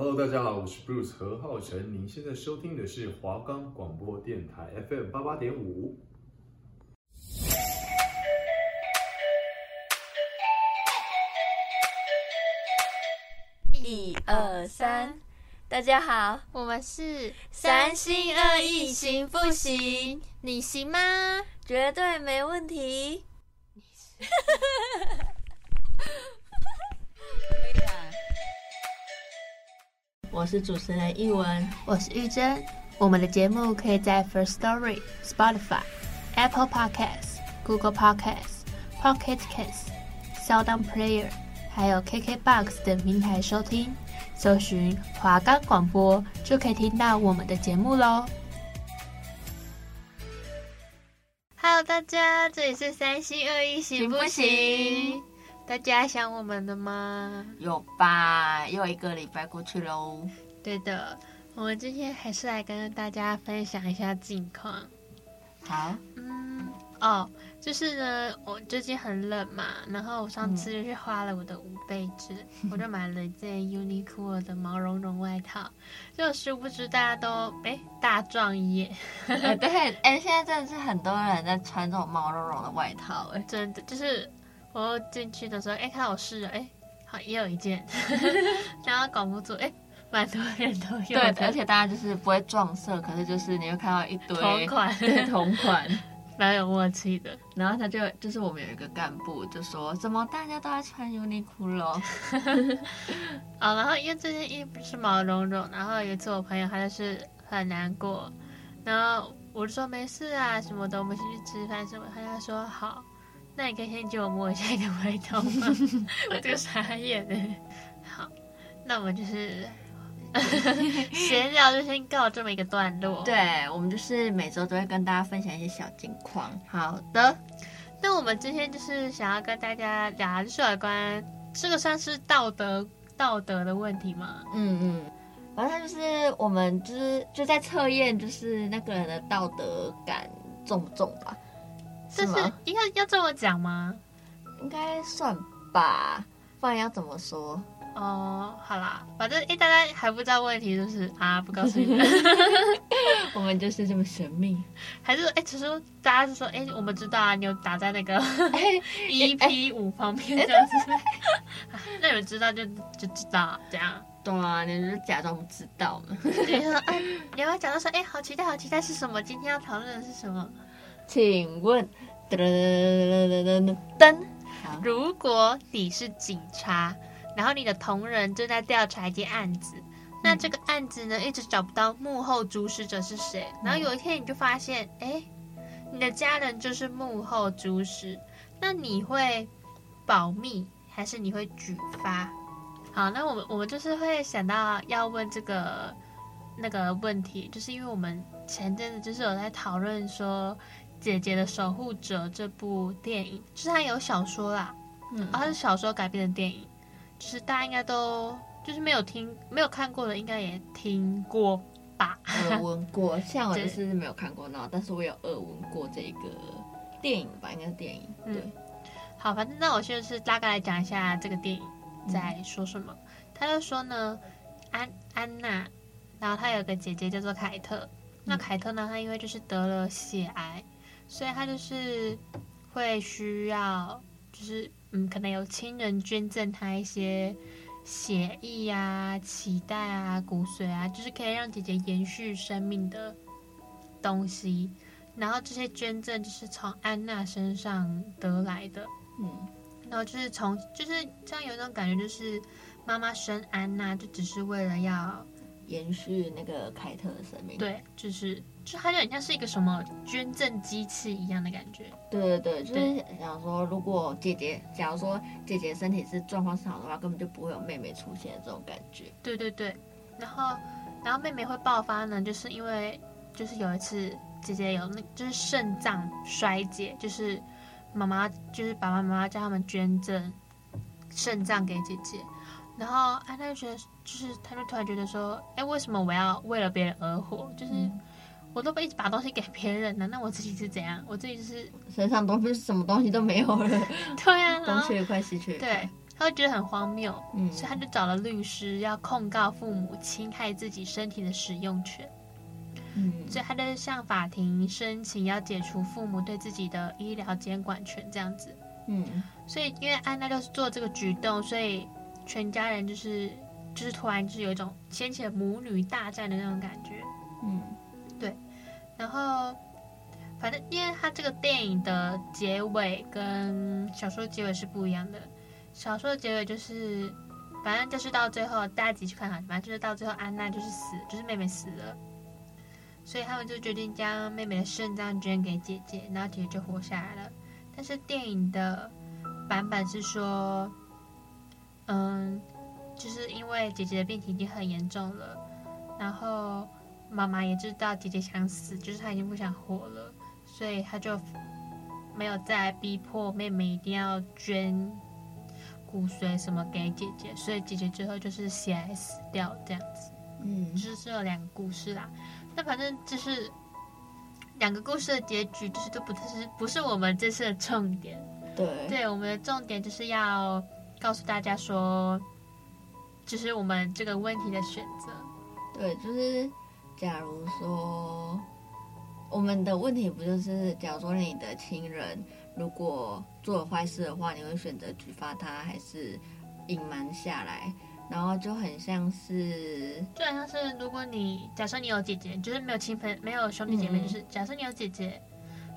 Hello，大家好，我是 Bruce 何浩晨。您现在收听的是华冈广播电台 FM 八八点五。一二三，大家好，我们是三心二意行不行？你行吗？绝对没问题。我是主持人一文，我是玉珍。我们的节目可以在 First Story、Spotify、Apple Podcasts、Google Podcasts、Pocket Casts、SoundOn Player，还有 KKBox 等平台收听。搜寻华冈广播就可以听到我们的节目喽。Hello，大家，这里是三心二意行不行？大家想我们了吗？有吧，又一个礼拜过去喽。对的，我们今天还是来跟大家分享一下近况。好，嗯，哦，就是呢，我最近很冷嘛，然后我上次就是花了我的五倍券，嗯、我就买了一件 Uniqlo 的毛茸茸外套，就殊不知大家都哎大壮一眼。对，哎，现在真的是很多人在穿这种毛茸茸的外套，哎，真的就是。我进去的时候，哎，看到我试了，哎，好，也有一件，然后搞不住，哎，蛮多人都有。对，而且大家就是不会撞色，可是就是你会看到一堆同款，对，同款，蛮有默契的。然后他就就是我们有一个干部就说，怎么大家都在穿 Uniqlo？啊，然后因为这件衣服是毛茸茸，然后有一次我朋友他就是很难过，然后我就说没事啊，什么的，我们先去吃饭什么，他就说好。那你可以先借我摸一下你的外套吗？我这个傻眼呢。好，那我们就是 闲聊，就先告这么一个段落。对，我们就是每周都会跟大家分享一些小近况。好的，那我们今天就是想要跟大家聊，就是有关这个算是道德道德的问题吗？嗯嗯，反正就是我们就是就在测验，就是那个人的道德感重不重吧。这是应该要这么讲吗？应该算吧，不然要怎么说？哦，好啦，反正哎，大家还不知道问题，就是啊，不告诉你们，我们就是这么神秘。还是哎，其实大家是说，哎，我们知道啊，你有打在那个 EP 五旁边这样子，那你们知道就就知道这样。对啊，你就是假装不知道嘛。你说，哎，你要讲到说，哎，好期待，好期待是什么？今天要讨论的是什么？请问，噔噔噔，如果你是警察，然后你的同仁正在调查一件案子，那这个案子呢，一直找不到幕后主使者是谁，然后有一天你就发现，哎，你的家人就是幕后主使，那你会保密还是你会举发？好，那我们我们就是会想到要问这个那个问题，就是因为我们前阵子就是有在讨论说。《姐姐的守护者》这部电影，就是它有小说啦，嗯，它是小说改编的电影，就是大家应该都就是没有听、没有看过的，应该也听过吧？耳闻过，像我就是没有看过那，但是我有耳闻过这个电影吧？应该是电影，对。嗯、好，反正那我现在是大概来讲一下这个电影在说什么。他、嗯、就说呢，安安娜，然后她有个姐姐叫做凯特，嗯、那凯特呢，她因为就是得了血癌。所以他就是会需要，就是嗯，可能有亲人捐赠他一些血液啊、脐带啊、骨髓啊，就是可以让姐姐延续生命的东西。然后这些捐赠就是从安娜身上得来的，嗯，然后就是从就是这样有一种感觉，就是妈妈生安娜就只是为了要延续那个凯特的生命，对，就是。就它就很像是一个什么捐赠机器一样的感觉。对对对，就是想说，如果姐姐，假如说姐姐身体是状况是好的话，根本就不会有妹妹出现的这种感觉。对对对，然后然后妹妹会爆发呢，就是因为就是有一次姐姐有那就是肾脏衰竭，就是妈妈就是爸爸妈妈叫他们捐赠肾脏给姐姐，然后安娜就觉得就是他就突然觉得说，哎，为什么我要为了别人而活？就是。嗯我都不一直把东西给别人了，那我自己是怎样？我自己就是身上东西什么东西都没有了。对啊，东缺一块，西缺一块。对，他会觉得很荒谬，嗯，所以他就找了律师要控告父母侵害自己身体的使用权。嗯，所以他就向法庭申请要解除父母对自己的医疗监管权，这样子。嗯，所以因为安娜就是做这个举动，所以全家人就是就是突然就是有一种掀起了母女大战的那种感觉。嗯，对。然后，反正因为他这个电影的结尾跟小说结尾是不一样的。小说的结尾就是，反正就是到最后大家自己去看哈，反正就是到最后安娜就是死，就是妹妹死了。所以他们就决定将妹妹的肾脏捐给姐姐，然后姐姐就活下来了。但是电影的版本是说，嗯，就是因为姐姐的病情已经很严重了，然后妈妈也知道姐姐想死，就是她已经不想活了，所以她就没有再逼迫妹妹一定要捐骨髓什么给姐姐，所以姐姐最后就是血癌死掉这样子。嗯，就是这两个故事啦。那反正就是两个故事的结局，就是都不是不是我们这次的重点。对，对，我们的重点就是要告诉大家说，就是我们这个问题的选择。对，就是假如说我们的问题不就是，假如说你的亲人如果做了坏事的话，你会选择举发他，还是隐瞒下来？然后就很像是，就好像是如果你假设你有姐姐，就是没有亲朋没有兄弟姐妹，嗯、就是假设你有姐姐，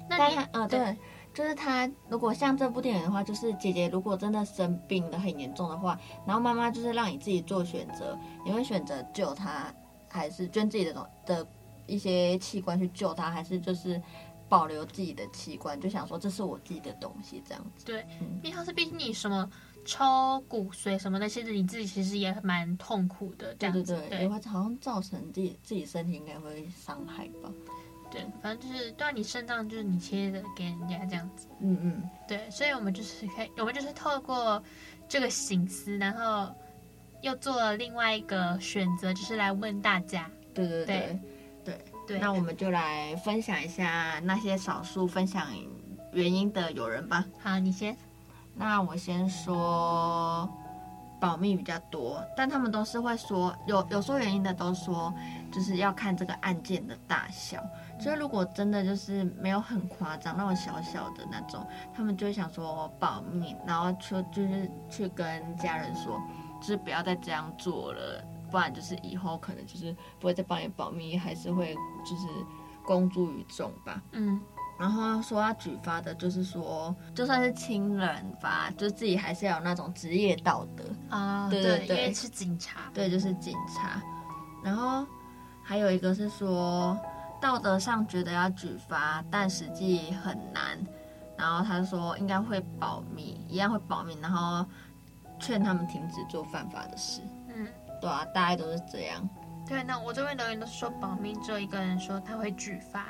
那你啊、哦、对，对，就是他如果像这部电影的话，就是姐姐如果真的生病的很严重的话，然后妈妈就是让你自己做选择，你会选择救他，还是捐自己的东的一些器官去救他，还是就是保留自己的器官，就想说这是我自己的东西这样子。对，因为他是毕竟你什么。抽骨髓什么的，其实你自己其实也蛮痛苦的，这样子，对对对，会好像造成自己自己身体应该会伤害吧？对，反正就是，对啊，你肾脏就是你切的给人家这样子，嗯嗯，对，所以我们就是可以，我们就是透过这个省思，然后又做了另外一个选择，就是来问大家，对对对对对，那我们就来分享一下那些少数分享原因的友人吧。好，你先。那我先说保密比较多，但他们都是会说有有说原因的，都说就是要看这个案件的大小。所以如果真的就是没有很夸张，那种小小的那种，他们就会想说保密，然后就就是去跟家人说，就是不要再这样做了，不然就是以后可能就是不会再帮你保密，还是会就是公诸于众吧。嗯。然后说要举发的，就是说，就算是亲人吧，就自己还是要有那种职业道德啊。对对对，因为是警察。对，就是警察。然后还有一个是说，道德上觉得要举发，但实际很难。然后他说应该会保密，一样会保密，然后劝他们停止做犯法的事。嗯，对啊，大概都是这样。对，那我这边留言都是说保密，只有一个人说他会举发。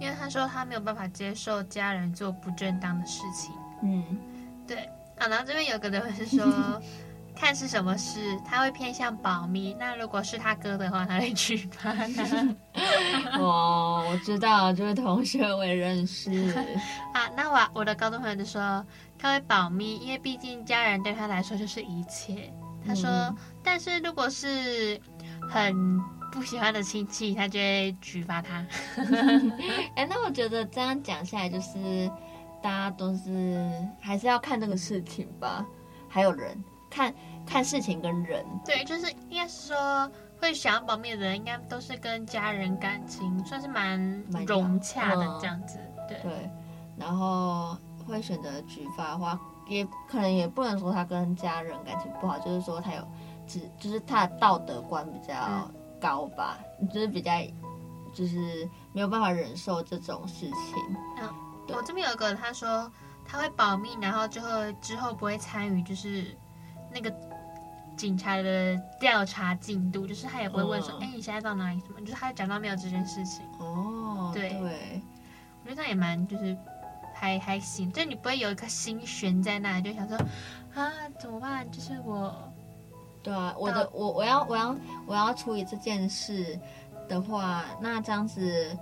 因为他说他没有办法接受家人做不正当的事情。嗯，对啊。然后这边有个人是说，看是什么事，他会偏向保密。那如果是他哥的话，他会举发他。哦，我知道，这位同学我也认识。啊，那我我的高中朋友就说他会保密，因为毕竟家人对他来说就是一切。他说，嗯、但是如果是很。不喜欢的亲戚，他就会举发他。哎、欸，那我觉得这样讲下来，就是大家都是还是要看这个事情吧，还有人看看事情跟人。对，就是应该是说会想要保密的人，应该都是跟家人感情算是蛮融洽的这样子。嗯、对对，然后会选择举发的话，也可能也不能说他跟家人感情不好，就是说他有只就是他的道德观比较。嗯高吧，就是比较，就是没有办法忍受这种事情。嗯，我这边有一个，他说他会保密，然后之后之后不会参与，就是那个警察的调查进度，就是他也不会问说，哎、嗯，你现在到哪里？什么？就是他讲到没有这件事情。哦，对，对我觉得他也蛮，就是还还行，就你不会有一颗心悬在那里，就想说啊，怎么办？就是我。对啊，我的我我要我要我要处理这件事的话，那这样子，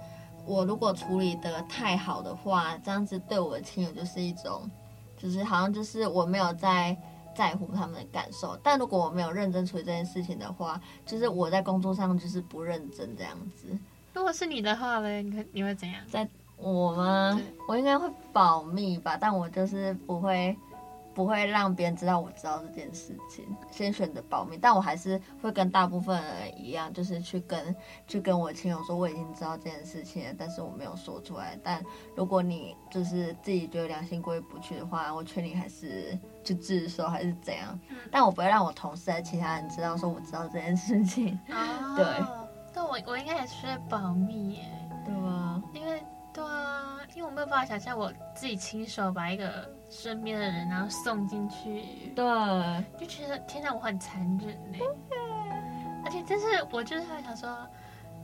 我如果处理的太好的话，这样子对我的亲友就是一种，就是好像就是我没有在在乎他们的感受。但如果我没有认真处理这件事情的话，就是我在工作上就是不认真这样子。如果是你的话呢？你会你会怎样？在我吗？我应该会保密吧，但我就是不会。不会让别人知道我知道这件事情，先选择保密，但我还是会跟大部分人一样，就是去跟去跟我亲友说我已经知道这件事情了，但是我没有说出来。但如果你就是自己觉得良心过意不去的话，我劝你还是去自首还是怎样。但我不会让我同事还其他人知道说我知道这件事情。哦、对，对我我应该也是保密耶，对吧？因为对啊，因为我没有办法想象我自己亲手把一个。身边的人，然后送进去，对，就觉得天哪，我很残忍呢。而且，但是我就是在想说，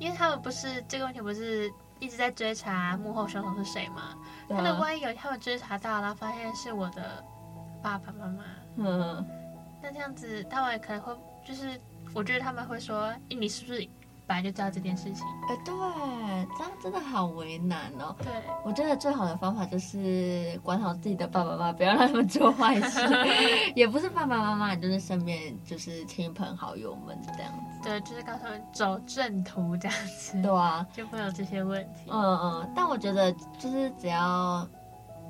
因为他们不是这个问题，不是一直在追查幕后凶手是谁吗？他们万一有他们追查到，然后发现是我的爸爸妈妈，嗯，那这样子，他们可能会就是，我觉得他们会说，你是不是？本来就知道这件事情，哎，对，真的好为难哦。对，我觉得最好的方法就是管好自己的爸爸妈妈，不要让他们做坏事。也不是爸爸妈妈，就是身边就是亲朋好友们这样子。对，就是告诉他们走正途这样子。对啊，就会有这些问题。嗯嗯，但我觉得就是只要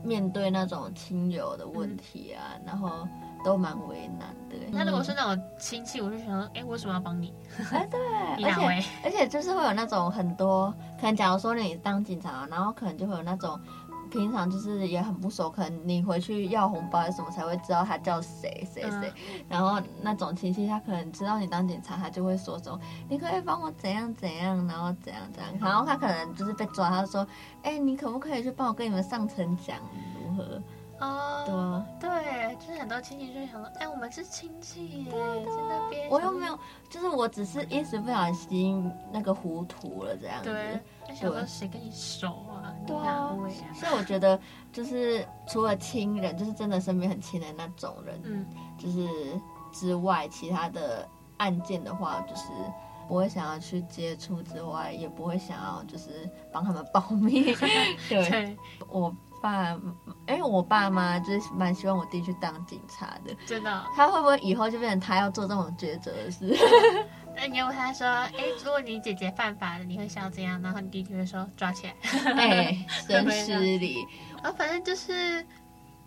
面对那种亲友的问题啊，嗯、然后。都蛮为难的。那如果是那种亲戚，我就想说，哎、欸，为什么要帮你？哎，对，而且 而且就是会有那种很多，可能假如说你当警察，然后可能就会有那种平常就是也很不熟，可能你回去要红包什么才会知道他叫谁谁谁。嗯、然后那种亲戚他可能知道你当警察，他就会说说，你可以帮我怎样怎样，然后怎样怎样。然后他可能就是被抓，他说，哎，你可不可以去帮我跟你们上层讲如何？哦，对，对，就是很多亲戚就会想说，哎，我们是亲戚耶，在那边。我又没有，就是我只是一时不小心那个糊涂了这样子。对，那想说谁跟你熟啊？对啊。所以我觉得，就是除了亲人，就是真的身边很亲的那种人，嗯，就是之外，其他的案件的话，就是不会想要去接触之外，也不会想要就是帮他们保密。对，对我。爸，哎，我爸妈就是蛮希望我弟去当警察的。真的、哦？他会不会以后就变成他要做这种抉择的事？那你要问他说，哎，如果你姐姐犯法了，你会想要怎样？然后你弟弟会说抓起来。哎，真失礼。啊、哦，反正就是，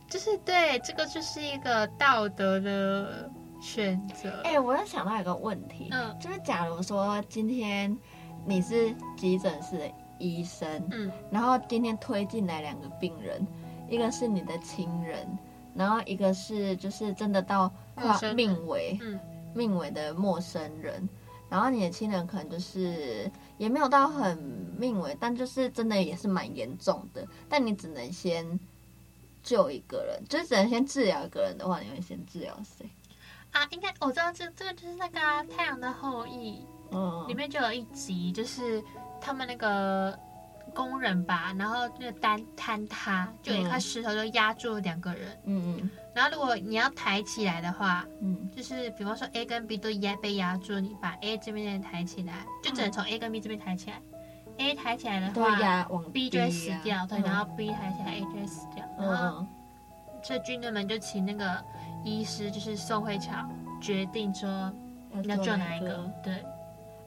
就是对，这个就是一个道德的选择。哎，我又想到一个问题，嗯，就是假如说今天你是急诊室的。医生，嗯，然后今天推进来两个病人，一个是你的亲人，然后一个是就是真的到快命危，嗯，命危的陌生人，然后你的亲人可能就是也没有到很命危，但就是真的也是蛮严重的，但你只能先救一个人，就是只能先治疗一个人的话，你会先治疗谁？啊，应该我知道这这个就是那个、啊《太阳的后裔》，嗯，里面就有一集就是。他们那个工人吧，然后那个单坍塌，就有一块石头就压住了两个人。嗯嗯。然后如果你要抬起来的话，嗯，就是比方说 A 跟 B 都压被压住，你把 A 这边抬起来，就只能从 A 跟 B 这边抬起来。嗯、A 抬起来的话，B 就会死掉。对，然后 B 抬起来，A 就会死掉。嗯、然后这军队们就请那个医师，就是宋慧乔，决定说你要救哪一个？对。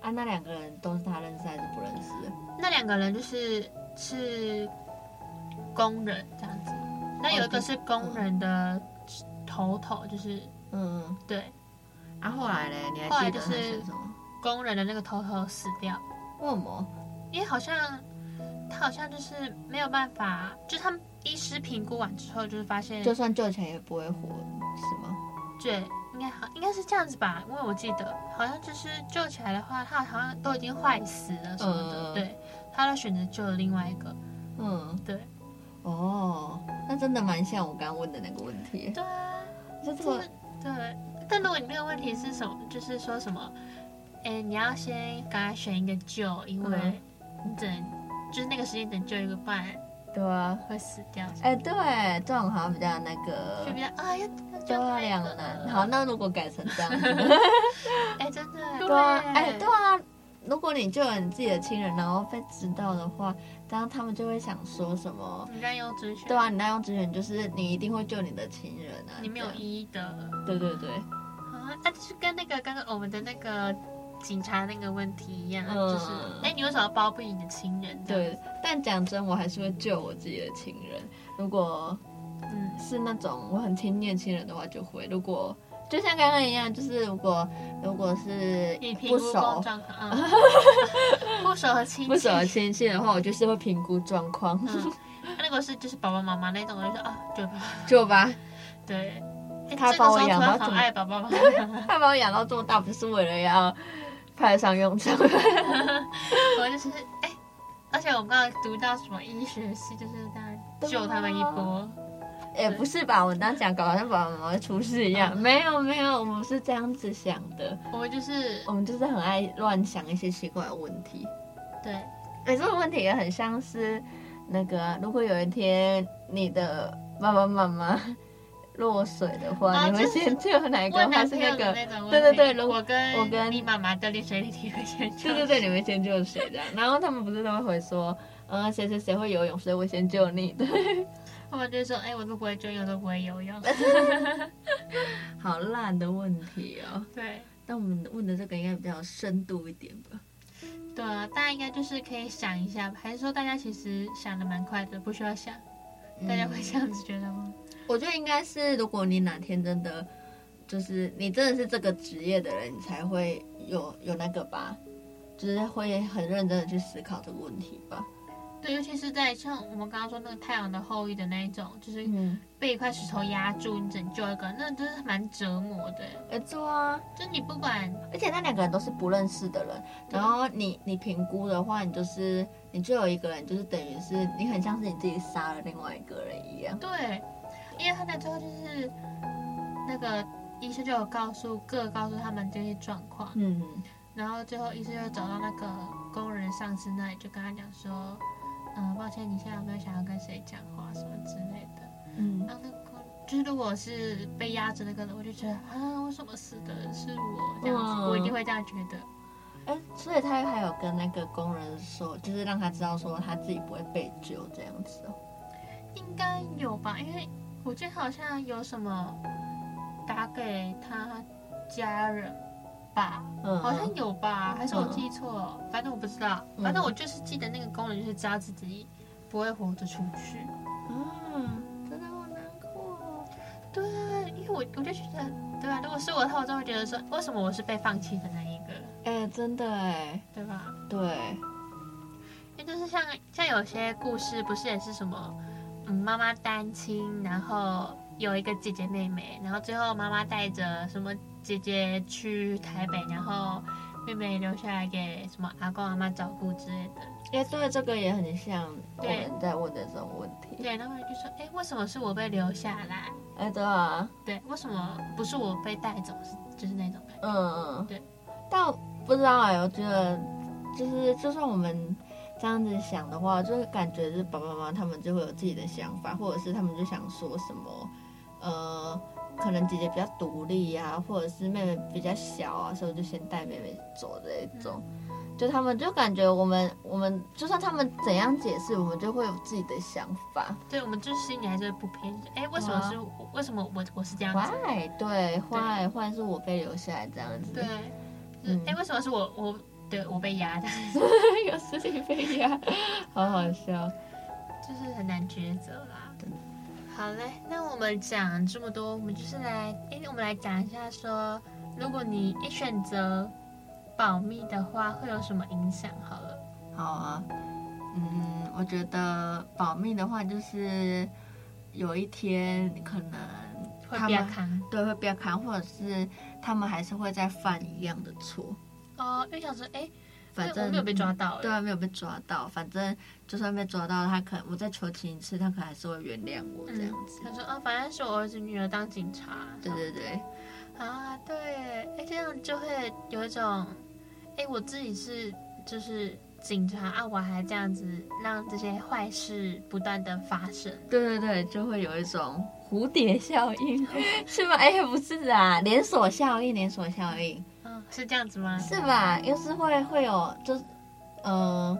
啊，那两个人都是他认识还是不认识？那两个人就是是工人这样子，那有一个是工人的头头，就是嗯对。啊，后来呢？你还记得是什么？工人的那个头头死掉。为什么？因为好像他好像就是没有办法，就他们医师评估完之后，就是发现就算救起来也不会活，是吗？对。应该好，应该是这样子吧，因为我记得好像就是救起来的话，他好像都已经坏死了什么的，嗯、对，他就选择救了另外一个，嗯，对，哦，那真的蛮像我刚刚问的那个问题，对啊，就是对，但如果你那个问题是什么，就是说什么，哎，你要先赶快选一个救，因为你只能，就是那个时间只能救一个伴。对啊，会死掉。哎，对，这种好像比较那个，就比较啊，要就两难。好，那如果改成这样子，哎，真的，对啊，哎，对啊，如果你救了你自己的亲人，然后被知道的话，当然他们就会想说什么？你滥用职权。对啊，你滥用职权就是你一定会救你的亲人啊。你没有医德。对对对。啊，那就是跟那个刚刚我们的那个警察那个问题一样，嗯、就是哎，你为什么要包庇你的亲人？对，但讲真，我还是会救我自己的亲人。如果嗯是那种我很亲近的亲人的话，就会。如果就像刚刚一样，就是如果如果是不熟，嗯、不熟和亲不熟和亲戚的话，我就是会评估状况。嗯、那个是就是爸爸妈妈那种，我就说啊，救吧，救吧。对，他把我养到这么爱爸爸妈妈，他把我养到这么大，不是为了要派得上用场。我就是哎，而且我们刚刚读到什么医学系，就是在救他们一波。也不是吧，我当时讲搞好像爸爸妈妈会出事一样，没有没有，我们是这样子想的，我们就是我们就是很爱乱想一些奇怪的问题，对，哎，这个问题也很像是那个，如果有一天你的爸爸妈妈落水的话，啊、你会先救哪一个？还是那个？对对对，我跟我跟你妈妈掉进水里，你会先 救？对对对，你会先救谁的？然后他们不是都会回说，嗯，谁谁谁会游泳，所以我先救你的。他们就说：“哎、欸，我都不会游泳，都不会游泳。” 好烂的问题哦。对，但我们问的这个应该比较深度一点吧？对啊，大家应该就是可以想一下，还是说大家其实想的蛮快的，不需要想？大家会这样子觉得吗？嗯、我觉得应该是，如果你哪天真的就是你真的是这个职业的人，你才会有有那个吧，就是会很认真的去思考这个问题吧。对，尤其是在像我们刚刚说那个太阳的后裔的那一种，就是被一块石头压住，你拯救一个，那真是蛮折磨的。没错啊，就你不管，而且那两个人都是不认识的人，然后你你评估的话，你就是你就有一个人，就是等于是你很像是你自己杀了另外一个人一样。对，因为他那最后就是那个医生就有告诉各告诉他们这些状况，嗯，然后最后医生就找到那个工人上司那里，就跟他讲说。嗯，抱歉，你现在有没有想要跟谁讲话什么之类的？嗯，然后那个就是如果是被压着那个人，我就觉得啊，为什么死的是我这样子？嗯、我一定会这样觉得。哎、欸，所以他还有跟那个工人说，就是让他知道说他自己不会被救这样子哦。应该有吧，因为我记得好像有什么打给他家人。吧，嗯，好像有吧，还是我记错了？嗯、反正我不知道，反正我就是记得那个工人就是知道自己不会活着出去。嗯，真的好难过。对，因为我我就觉得，对吧？如果是我的话，我就会觉得说，为什么我是被放弃的那一个？哎、欸，真的哎，对吧？对，因为就是像像有些故事，不是也是什么，嗯，妈妈单亲，然后有一个姐姐妹妹，然后最后妈妈带着什么。姐姐去台北，然后妹妹留下来给什么阿公阿妈照顾之类的。哎，对，这个也很像我们在问的这种问题。对，然后就说：“哎，为什么是我被留下来？”哎，对啊，对，为什么不是我被带走？是就是那种感觉。嗯嗯，对。但不知道哎，我觉得就是就算我们这样子想的话，就是感觉是爸爸妈妈他们就会有自己的想法，或者是他们就想说什么，呃。可能姐姐比较独立呀、啊，或者是妹妹比较小啊，所以就先带妹妹走这一种。嗯、就他们就感觉我们我们就算他们怎样解释，我们就会有自己的想法。对，我们就是心里还是不偏。哎，为什么是、啊、为什么我我是这样子？坏，对，坏坏是我被留下来这样子。对，嗯，哎，为什么是我我对我被压的？有事情被压，好好笑，就是很难抉择啦。好嘞，那我们讲这么多，我们就是来，哎，我们来讲一下说，如果你一选择保密的话，会有什么影响？好了，好啊，嗯，我觉得保密的话，就是有一天可能会比较看，对，会比较看，或者是他们还是会再犯一样的错。哦，因为想说，哎。反正没有被抓到，对啊，没有被抓到。反正就算被抓到，他可能我再求情一次，他可能还是会原谅我这样子。嗯、他说啊，反正是我儿子女儿当警察。对对对，啊对，哎这样就会有一种，哎我自己是就是警察啊，我还这样子让这些坏事不断的发生。对对对，就会有一种蝴蝶效应，是吗？哎不是啊，连锁效应，连锁效应。是这样子吗？是吧？又是会会有，就是，嗯、呃，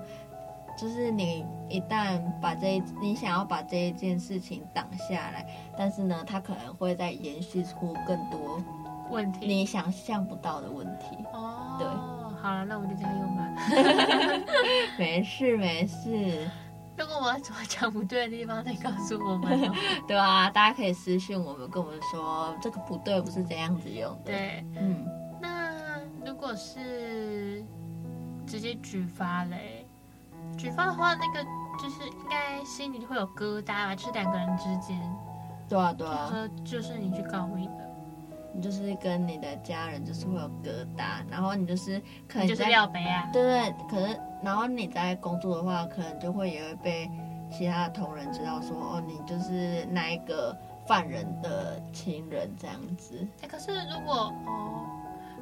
就是你一旦把这一你想要把这一件事情挡下来，但是呢，它可能会再延续出更多问题，你想象不到的问题。哦，对，好了，那我们就这样用吧。没事没事。如果我怎么讲不对的地方，再告诉我们。对啊，大家可以私信我们，跟我们说这个不对，不是这样子用的。对，嗯。那如果是直接举发嘞，举发的话，那个就是应该心里会有疙瘩吧？就是两个人之间。对啊，对啊。说就是你去告密的。你就是跟你的家人就是会有疙瘩，然后你就是可能就是料杯啊，对对，可是然后你在工作的话，可能就会也会被其他的同仁知道说哦，你就是那一个犯人的亲人这样子。哎，可是如果哦，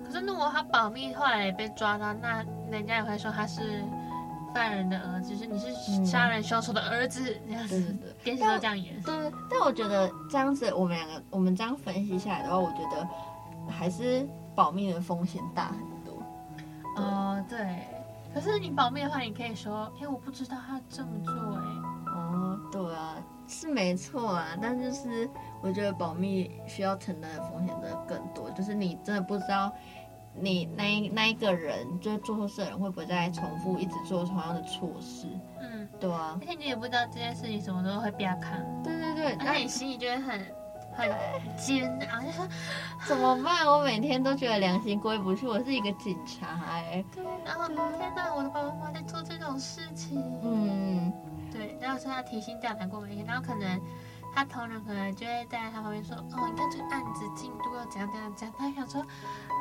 可是如果他保密后来也被抓到，那人家也会说他是。犯人的儿子，就是你是杀人凶手的儿子，这样子，电视都这样演。对，但我觉得这样子，我们两个我们这样分析下来的话，我觉得还是保密的风险大很多。哦，对。可是你保密的话，你可以说，哎，我不知道他这么做，哎。哦，对啊，是没错啊，但就是我觉得保密需要承担的风险真的更多，就是你真的不知道。你那一那一个人，就是做错事的人，会不会再重复一直做同样的错事？嗯，对啊。而且你也不知道这件事情什么时候会变康。对对对，而且你心里就会很很煎熬，就说怎么办？我每天都觉得良心过意不去，我是一个警察哎。对，然后天哪，我的爸爸妈妈在做这种事情。嗯，对，然后说他提心吊胆过每天，然后可能。他同仁可能就会在他旁边说：“哦，你看这个案子进度要怎样怎样怎样。”他想说：“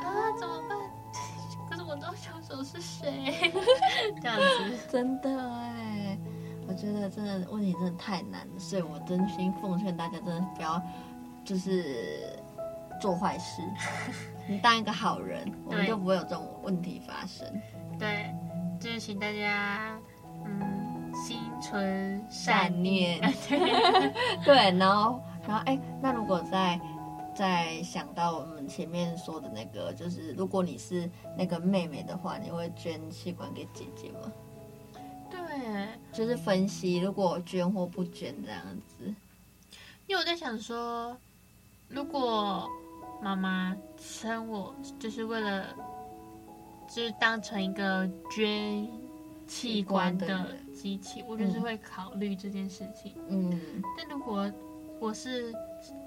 啊，怎么办？可是我知道凶手是谁。”这样子 真的哎，我觉得真的问题真的太难了，所以我真心奉劝大家真的不要就是做坏事。你当一个好人，我们就不会有这种问题发生。对，就是请大家嗯。心存善念，对，然后，然后，哎，那如果再再想到我们前面说的那个，就是如果你是那个妹妹的话，你会捐器官给姐姐吗？对，就是分析如果捐或不捐这样子。因为我在想说，如果妈妈生我，就是为了，就是当成一个捐器官的。机器，我就是会考虑这件事情。嗯，但如果我是，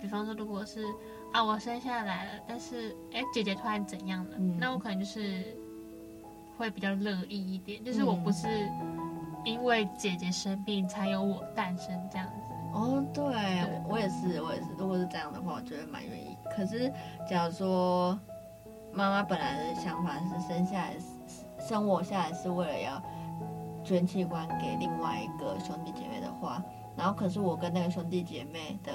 比方说，如果是啊，我生下来了，但是哎，姐姐突然怎样了，嗯，那我可能就是会比较乐意一点，就是我不是因为姐姐生病才有我诞生这样子。哦，对，对我也是，我也是。如果是这样的话，我觉得蛮愿意。可是，假如说妈妈本来的想法是生下来，生我下来是为了要。捐器官给另外一个兄弟姐妹的话，然后可是我跟那个兄弟姐妹的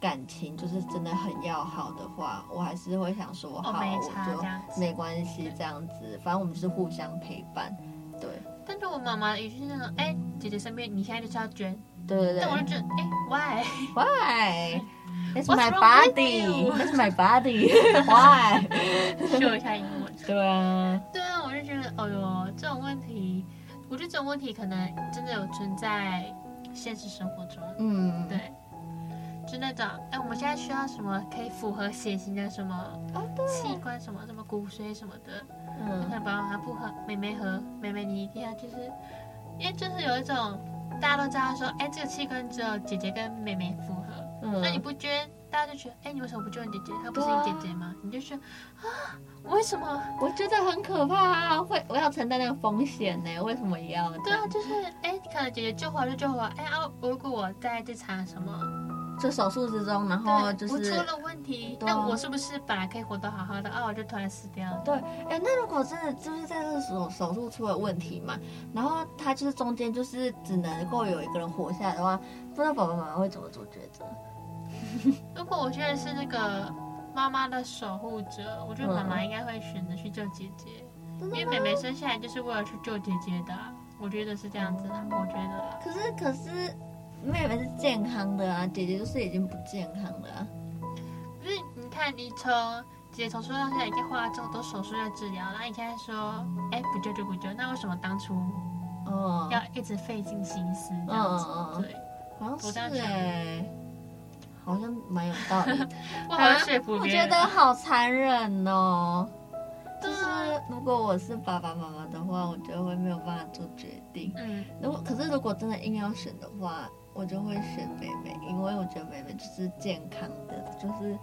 感情就是真的很要好的话，我还是会想说好，哦、我就没关系这样子，反正我们是互相陪伴，对。但是我妈妈也是那种，哎，姐姐身边，你现在就是要捐，对对对。但我就觉得，哎，why why？It's my body. It's my body. Why？秀一下英文。对啊。对啊，我就觉得，哎呦，这种问题。我觉得这种问题可能真的有存在现实生活中，嗯，对，就那种，哎，我们现在需要什么可以符合血型的什么器官，什么什么骨髓什么的，嗯，可能爸爸不合，妹妹和妹妹你一定要就是，因为就是有一种大家都知道说，哎，这个器官只有姐姐跟妹妹符合，嗯，那你不捐。大家就觉得，哎，你为什么不救你姐姐？她不是你姐姐吗？啊、你就说，啊，为什么？我觉得很可怕啊！会，我要承担那个风险呢？为什么也要？对啊，就是，哎，可能姐姐救活就救活，哎啊，如果我在这场什么，这手术之中，然后就是我出了问题，那我是不是本来可以活得好好的啊？我就突然死掉了。对，哎，那如果真的就是在这个手手术出了问题嘛，然后他就是中间就是只能够有一个人活下来的话，不知道爸爸妈妈会怎么做抉择？如果我觉得是那个妈妈的守护者，我觉得妈妈应该会选择去救姐姐，嗯、因为妹妹生下来就是为了去救姐姐的，我觉得是这样子的，我觉得。可是可是妹妹是健康的啊，姐姐就是已经不健康了啊。可是你看，你从姐姐从出生到现在已经花了这么多手术在治疗，然后你现在说，哎，不救就不救，那为什么当初哦，要一直费尽心思这样子？对，好像是哎，好像蛮有道理的。我好像说服别人，我觉得好残忍哦。就是如果我是爸爸妈妈的话，我觉得会没有办法做决定。嗯，如果可是如果真的硬要选的话，我就会选妹妹，因为我觉得妹妹就是健康的，就是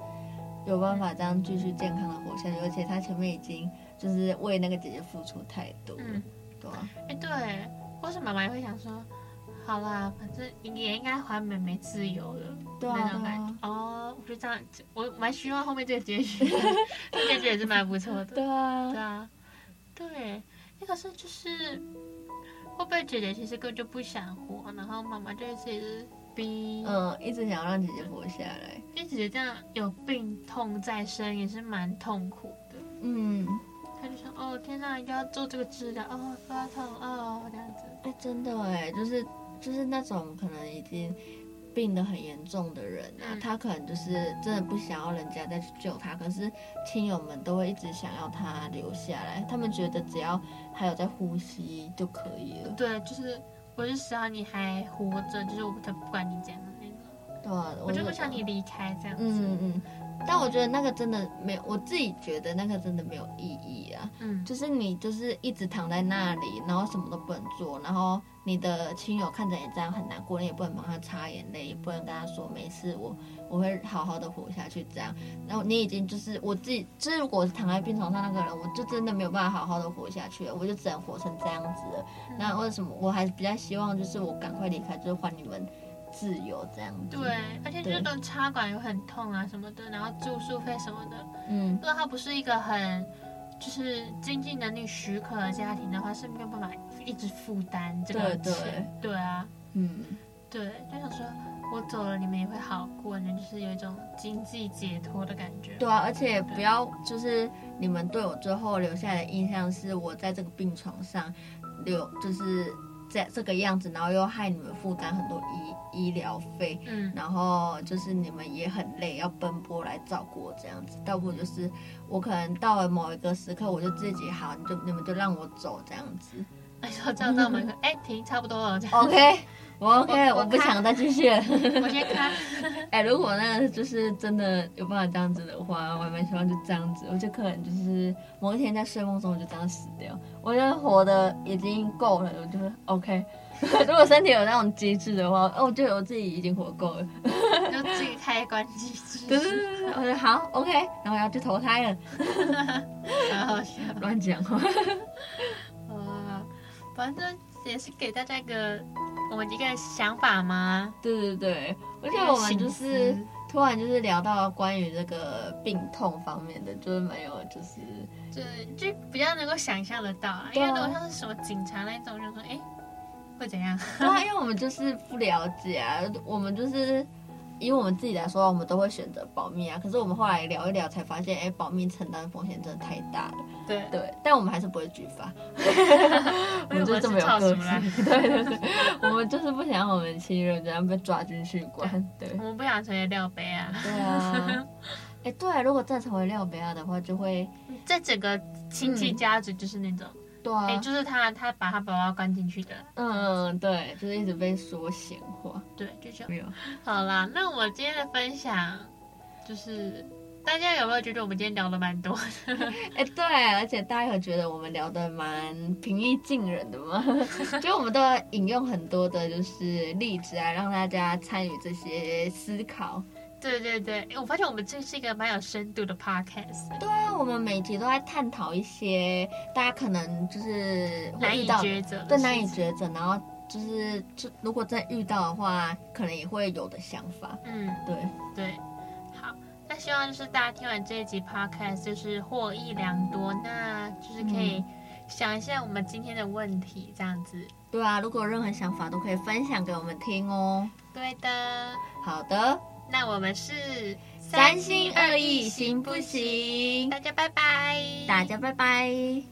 有办法这样继续健康的活下去，而且她前面已经就是为那个姐姐付出太多了，嗯，对啊。哎、欸，对，或是妈妈也会想说，好啦，反正也应该还妹妹自由了，对啊，那种感觉。哦，我觉得这样，我蛮希望后面这个结局，这个结局也是蛮不错的。对啊，对啊，对。那可是就是会不会姐姐其实根本就不想活，然后妈妈就一直逼，嗯，一直想要让姐姐活下来。因为姐姐这样有病痛在身，也是蛮痛苦的。嗯，她就说：“哦，天哪，一定要做这个治疗，哦，发痛，哦，这样子。”哎，真的哎，就是就是那种可能已经。病得很严重的人啊，他可能就是真的不想要人家再去救他，可是亲友们都会一直想要他留下来，他们觉得只要还有在呼吸就可以了。对，就是我就只要你还活着，就是我才不管你怎样的那个。对啊，我就不想你离开这样子。嗯嗯。但我觉得那个真的没有，我自己觉得那个真的没有意义啊。嗯，就是你就是一直躺在那里，然后什么都不能做，然后你的亲友看着你这样很难过，你也不能帮他擦眼泪，也不能跟他说没事，我我会好好的活下去这样。然后你已经就是我自己，就是如果是躺在病床上那个人，我就真的没有办法好好的活下去了，我就只能活成这样子那为什么我还是比较希望就是我赶快离开，就是换你们。自由这样子，对，而且这种插管又很痛啊什么的，然后住宿费什么的，嗯，如果他不是一个很就是经济能力许可的家庭的话，是没有办法一直负担这个钱。对啊，嗯，对，就想说我走了，你们也会好过，那就是有一种经济解脱的感觉。对啊，而且不要就是你们对我最后留下来的印象是我在这个病床上留，就是。这这个样子，然后又害你们负担很多医医疗费，嗯，然后就是你们也很累，要奔波来照顾我这样子。倒不如就是我可能到了某一个时刻，我就自己好，你就你们就让我走这样子。哎，说这样到门口，哎，停，差不多了。OK，我 OK，我，我不想再继续了。我先看。哎，如果那个就是真的有办法这样子的话，我还蛮希望就这样子。我就可能就是某一天在睡梦中，我就这样死掉。我觉得活的已经够了，我就是 OK。如果身体有那种机制的话，哦，我觉得我自己已经活够了。就自己开关机制。对对对，我说好 OK，然后要去投胎了。好好笑，乱讲话。啊，反正也是给大家一个我们一个想法吗。对对对，而且我们就是突然就是聊到关于这个病痛方面的，就是没有就是。对，就比较能够想象得到啊，因为如果像是什么警察那种，就说哎，会怎样？对啊，因为我们就是不了解啊，我们就是以我们自己来说，我们都会选择保密啊。可是我们后来聊一聊，才发现，哎，保密承担风险真的太大了。对对，但我们还是不会举发，我们就这么有个性。对对对，我们就是不想让我们亲人这样被抓进去关。对，我们不想成为廖杯啊。对啊。哎，对，如果再成为廖北亚的话，就会这整个亲戚家族就是那种，嗯、对啊，就是他他把他宝宝关进去的，嗯，对，就是一直被说闲话，对，就这样。没有，好啦，那我今天的分享就是，大家有没有觉得我们今天聊的蛮多的？哎，对，而且大家有觉得我们聊的蛮平易近人的吗？就我们都要引用很多的就是例子啊，让大家参与这些思考。对对对，我发现我们这是一个蛮有深度的 podcast。对啊，我们每集都在探讨一些大家可能就是难以抉择，对，难以抉择，然后就是就如果再遇到的话，可能也会有的想法。嗯，对对，好，那希望就是大家听完这一集 podcast 就是获益良多，那就是可以想一下我们今天的问题，这样子。对啊，如果有任何想法都可以分享给我们听哦。对的，好的。那我们是三心二意行不行？大家拜拜，大家拜拜。